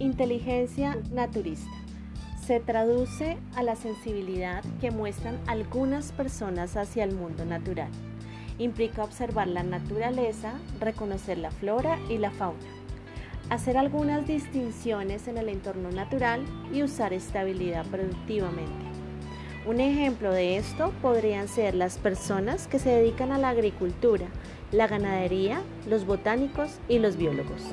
Inteligencia naturista. Se traduce a la sensibilidad que muestran algunas personas hacia el mundo natural. Implica observar la naturaleza, reconocer la flora y la fauna, hacer algunas distinciones en el entorno natural y usar estabilidad productivamente. Un ejemplo de esto podrían ser las personas que se dedican a la agricultura, la ganadería, los botánicos y los biólogos.